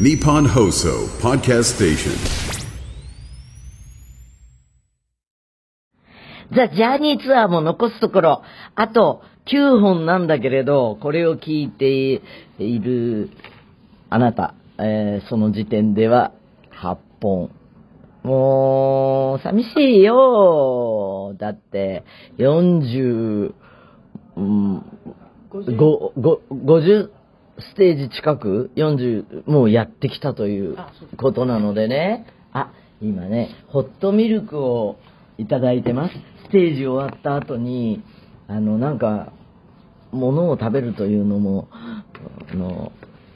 Nippon Hoso Podcast Station. ザ・ジャーニーツアーも残すところ、あと9本なんだけれど、これを聞いているあなた、えーその時点では8本。もう、寂しいよ。だって、40、うん、ごご50ステージ近く、40、もうやってきたということなのでね。あ、今ね、ホットミルクをいただいてます。ステージ終わった後に、あの、なんか、物を食べるというのも、あの、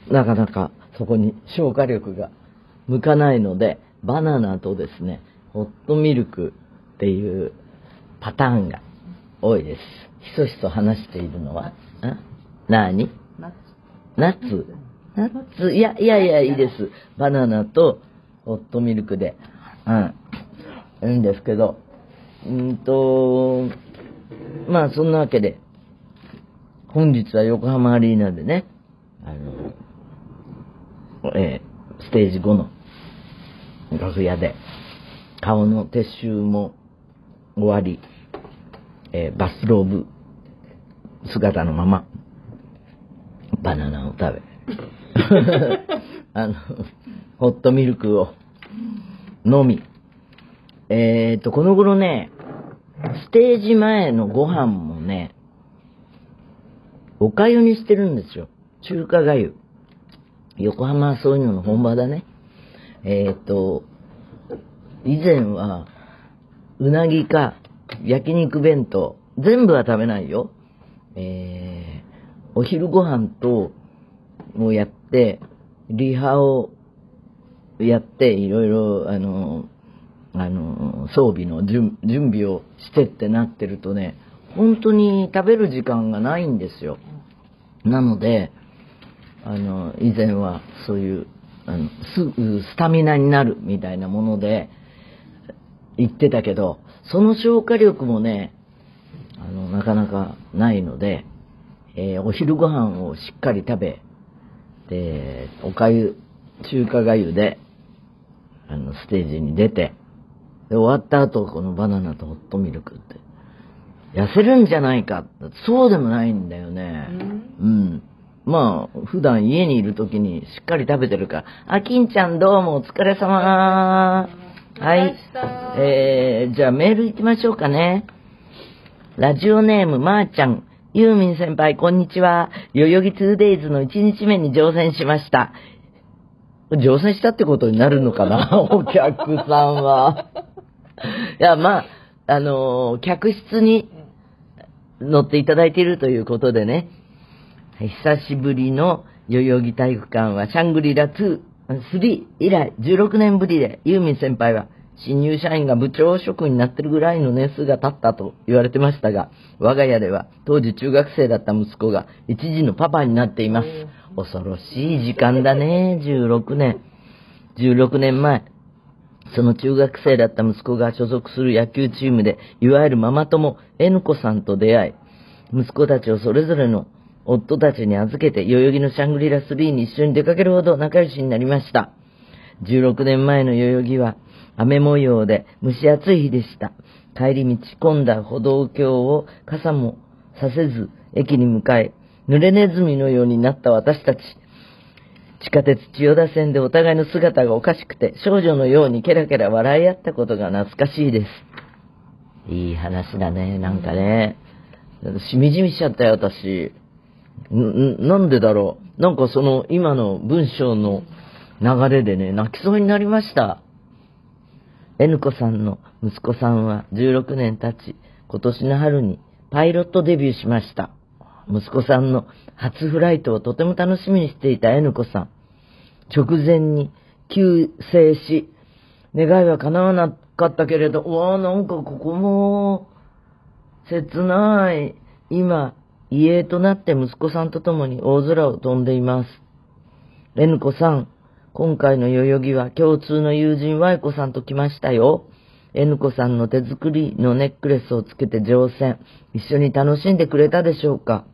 なかなかそこに消化力が向かないので、バナナとですね、ホットミルクっていうパターンが多いです。ひそひそ話しているのは、ん何ナッツ。ナッツ。いや、いやいや、いいです。バナナとホットミルクで。うん。いいんですけど、うんと、まあそんなわけで、本日は横浜アリーナでね、あの、えーステージ5の楽屋で、顔の撤収も終わり、えーバスローブ姿のまま、バナナを食べ、あの、ホットミルクを飲み、えーと、この頃ね、ステージ前のご飯もね、おかゆにしてるんですよ。中華がゆ。横浜はそういうのの本場だね。えっ、と、以前は、うなぎか焼肉弁当、全部は食べないよ。えー、お昼ご飯と、もうやって、リハをやって、いろいろ、あの、あの、装備の準準備をしてってなってるとね、本当に食べる時間がないんですよ。なので、あの、以前はそういう、あの、ススタミナになるみたいなもので言ってたけど、その消化力もね、あの、なかなかないので、えーお昼ご飯をしっかり食べ、で、おかゆ、中華がゆで、あの、ステージに出て、で、終わった後、このバナナとホットミルクって、痩せるんじゃないかそうでもないんだよね。うん。まあ、普段家にいる時にしっかり食べてるから。あ、金ちゃんどうもお疲れ様。はい。えー、じゃあメール行きましょうかね。ラジオネーム、まー、ちゃん。ユーミン先輩、こんにちは。代々木 2days の1日目に乗船しました。乗船したってことになるのかな？お客さんは。いや、まあ、あのー客室に乗っていただいているということでね、久しぶりの代々木体育館はシャングリラ2、3以来16年ぶりで、ユーミン先輩は新入社員が部長職になってるぐらいの年数が経ったと言われてましたが、我が家では当時中学生だった息子が一時のパパになっています。恐ろしい時間だね、16年。16年前、その中学生だった息子が所属する野球チームで、いわゆるママ友 N 子さんと出会い、息子たちをそれぞれの夫たちに預けて、代々木のシャングリラ3に一緒に出かけるほど仲良しになりました。16年前の代々木は、雨模様で蒸し暑い日でした。帰り道込んだ歩道橋を傘もさせず駅に向かい、濡れネズミのようになった私たち。地下鉄千代田線でお互いの姿がおかしくて、少女のようにケラケラ笑い合ったことが懐かしいです。いい話だね、なんかね。しみじみしちゃったよ、私。んんなんでだろう。なんかその今の文章の流れでね、泣きそうになりました。N 子さんの息子さんは16年経ち、今年の春にパイロットデビューしました。息子さんの初フライトをとても楽しみにしていた N 子さん。直前に急逝し、願いは叶わなかったけれど、うわあなんかここも、切ない。今、遺影となって息子さんと共に大空を飛んでいます。N 子さん、今回の代々木は共通の友人 Y 子さんと来ましたよ。N 子さんの手作りのネックレスをつけて乗船。一緒に楽しんでくれたでしょうか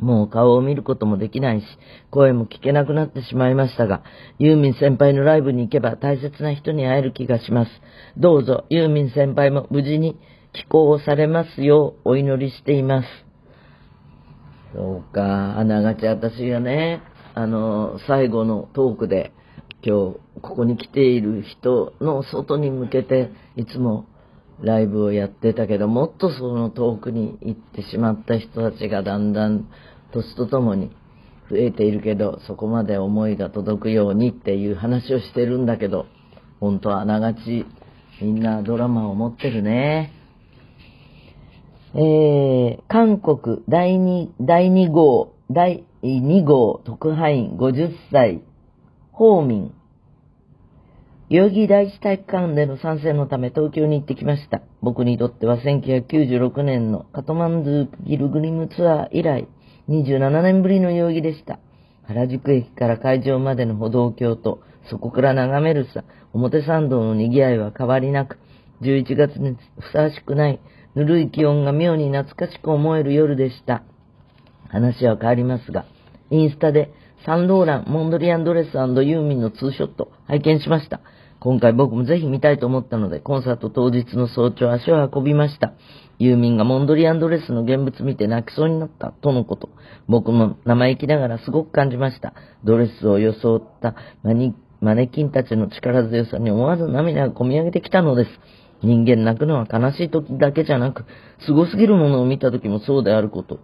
もう顔を見ることもできないし、声も聞けなくなってしまいましたが、ユーミン先輩のライブに行けば大切な人に会える気がします。どうぞ、ユーミン先輩も無事に寄港されますようお祈りしています。そうか、あながち私がね、あの、最後のトークで、今日ここに来ている人の外に向けていつもライブをやってたけど、もっとその遠くに行ってしまった人たちがだんだん年とともに増えているけど、そこまで思いが届くようにっていう話をしてるんだけど、本当はあながちみんなドラマを持ってるね。えー、韓国第2、第2号、第2号特派員50歳、ホーミン。代々木第一体育館での参戦のため東京に行ってきました。僕にとっては1996年のカトマンズギルグリムツアー以来27年ぶりの代々木でした。原宿駅から会場までの歩道橋とそこから眺めるさ表参道の賑わいは変わりなく11月にふさわしくないぬるい気温が妙に懐かしく思える夜でした。話は変わりますが、インスタでサンローラン、モンドリアンドレスユーミンのツーショット拝見しました。今回僕もぜひ見たいと思ったので、コンサート当日の早朝足を運びました。ユーミンがモンドリアンドレスの現物見て泣きそうになったとのこと。僕も生意気ながらすごく感じました。ドレスを装ったママネキンたちの力強さに思わず涙が込み上げてきたのです。人間泣くのは悲しい時だけじゃなく、凄すぎるものを見た時もそうであること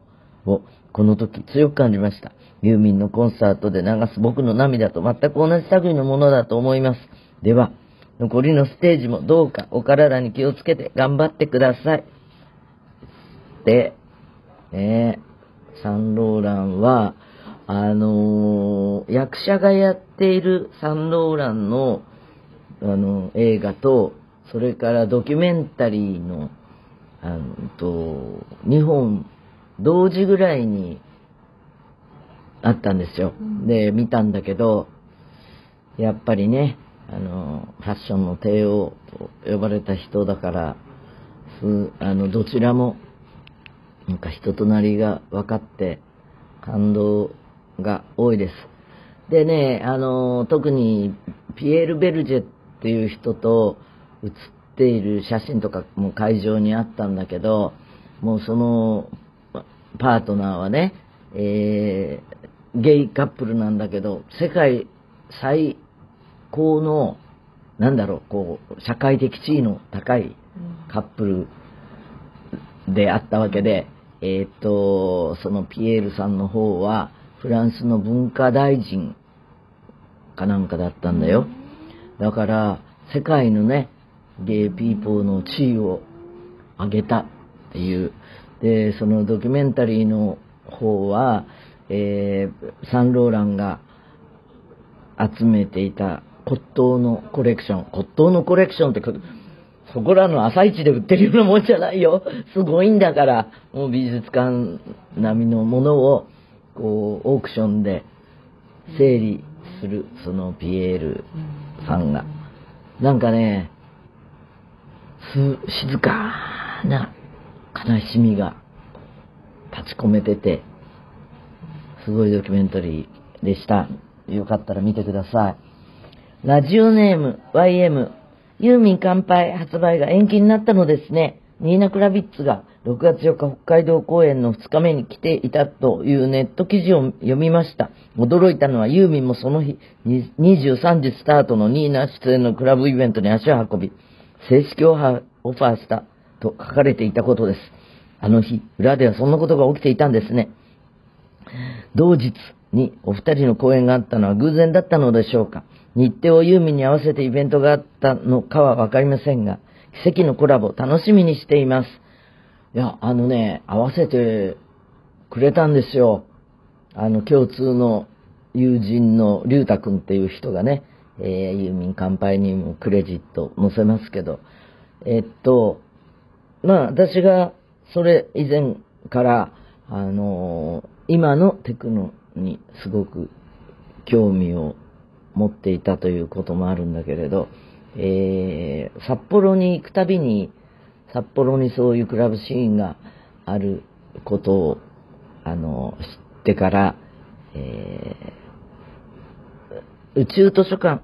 を、この時強く感じました。ユーミンのコンサートで流す僕の涙と全く同じ類のものだと思います。では、残りのステージもどうかお体に気をつけて頑張ってください。で、ねサンローランは、あのー、役者がやっているサンローランの、あの、映画と、それからドキュメンタリーの、あの、と、2本、同時ぐらいにあったんですよ。で、見たんだけど、やっぱりね、あの、ファッションの帝王と呼ばれた人だから、すあの、どちらも、なんか人となりが分かって、感動が多いです。でね、あの、特にピエール・ベルジェっていう人と写っている写真とかも会場にあったんだけど、もうそのパートナーはね、えー、ゲイカップルなんだけど、世界最高の、なんだろう、こう、社会的地位の高いカップルであったわけで、えっ、と、そのピエールさんの方は、フランスの文化大臣かなんかだったんだよ。だから、世界のね、ゲイピーポーの地位を上げたっていう。で、そのドキュメンタリーの方は、えー、サンローランが集めていた骨董のコレクション。骨董のコレクションって、そこらの朝市で売ってるようなもんじゃないよ。すごいんだから、もう美術館並みのものを、こう、オークションで整理する、そのピエールさんが。なんかね、す、静かな悲しみが立ち込めてて、すごいドキュメンタリーでした。よかったら見てください。ラジオネーム YM ユーミン乾杯発売が延期になったのですね。ニーナ・クラビッツが6月4日北海道公演の2日目に来ていたというネット記事を読みました。驚いたのはユーミンもその日23時スタートのニーナ出演のクラブイベントに足を運び、正式オファーしたと書かれていたことです。あの日、裏ではそんなことが起きていたんですね。同日にお二人の公演があったのは偶然だったのでしょうか。日程をユーミンに合わせてイベントがあったのかはわかりませんが、奇跡のコラボ楽しみにしています。いや、あのね、合わせてくれたんですよ。あの、共通の友人の竜太くんっていう人がね、えー、ユーミン乾杯にもクレジット載せますけど、えっと、まあ、私がそれ以前から、あのー、今のテクノにすごく興味を持っていたということもあるんだけれど、えー、札幌に行くたびに、札幌にそういうクラブシーンがあることをあの、知ってから、えー宇宙図書館、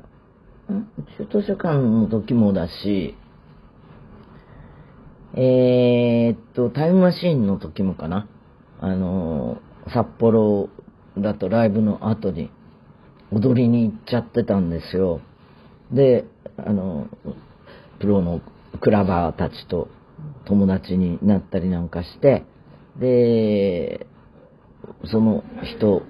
宇宙図書館の時もだし、えーっと、タイムマシーンの時もかな。あの、札幌だとライブの後に踊りに行っちゃってたんですよ。で、あの、プロのクラバーたちと友達になったりなんかして、で、その人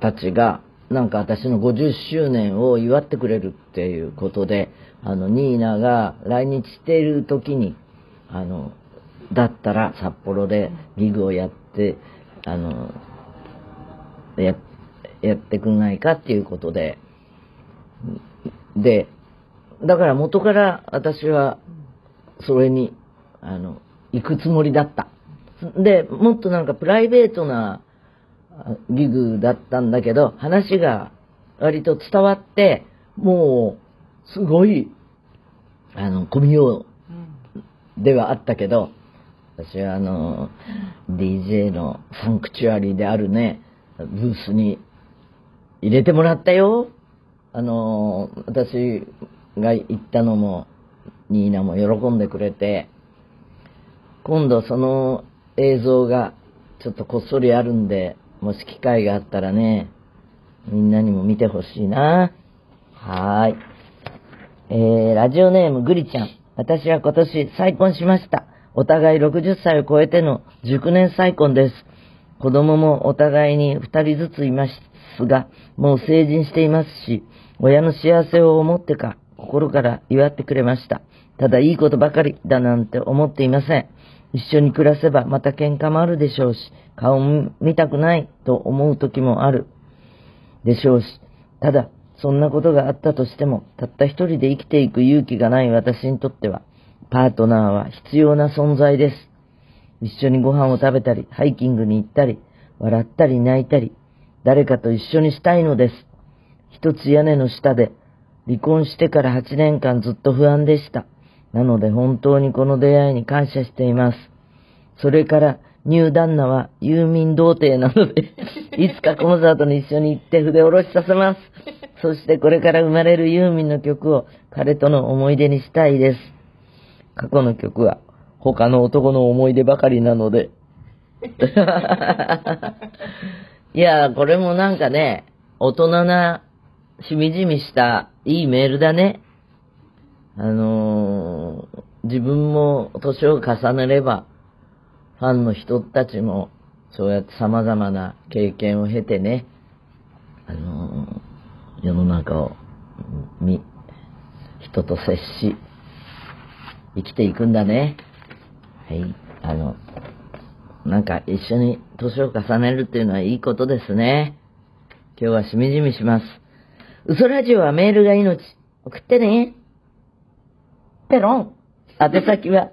たちが、なんか私の50周年を祝ってくれるっていうことで、あの、ニーナが来日している時に、あの、だったら札幌でギグをやって、あの、や、やってくんないかっていうことで、で、だから元から私はそれに、あの、行くつもりだった。で、もっとなんかプライベートなギグだったんだけど、話が割と伝わって、もう、すごい、あの、込みようではあったけど、私はあの、DJ のサンクチュアリであるね、ブースに入れてもらったよ。あの、私が行ったのも、ニーナも喜んでくれて、今度その映像がちょっとこっそりあるんで、もし機会があったらね、みんなにも見てほしいな。はーい。えー、ラジオネームグリちゃん。私は今年再婚しました。お互い60歳を超えての熟年再婚です。子供もお互いに2人ずついますが、もう成人していますし、親の幸せを思ってか、心から祝ってくれました。ただいいことばかりだなんて思っていません。一緒に暮らせばまた喧嘩もあるでしょうし、顔も見たくないと思う時もあるでしょうし、ただ、そんなことがあったとしても、たった一人で生きていく勇気がない私にとっては、パートナーは必要な存在です。一緒にご飯を食べたり、ハイキングに行ったり、笑ったり泣いたり、誰かと一緒にしたいのです。一つ屋根の下で、離婚してから8年間ずっと不安でした。なので本当にこの出会いに感謝しています。それから、ニュー旦那は郵民童貞なので、いつかコンサートに一緒に行って筆下ろしさせます。そしてこれから生まれるユーミンの曲を彼との思い出にしたいです。過去の曲は他の男の思い出ばかりなので。いや、これもなんかね、大人な、しみじみしたいいメールだね。あのー自分も年を重ねれば、ファンの人たちも、そうやって様々な経験を経てね、あのー世の中を、み、人と接し、生きていくんだね。はい。あの、なんか一緒に年を重ねるっていうのはいいことですね。今日はしみじみします。嘘ラジオはメールが命。送ってね。ペロン。宛先は、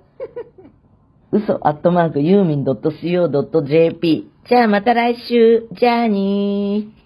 嘘アットマークユーミン .co.jp。じゃあまた来週。じゃあにー。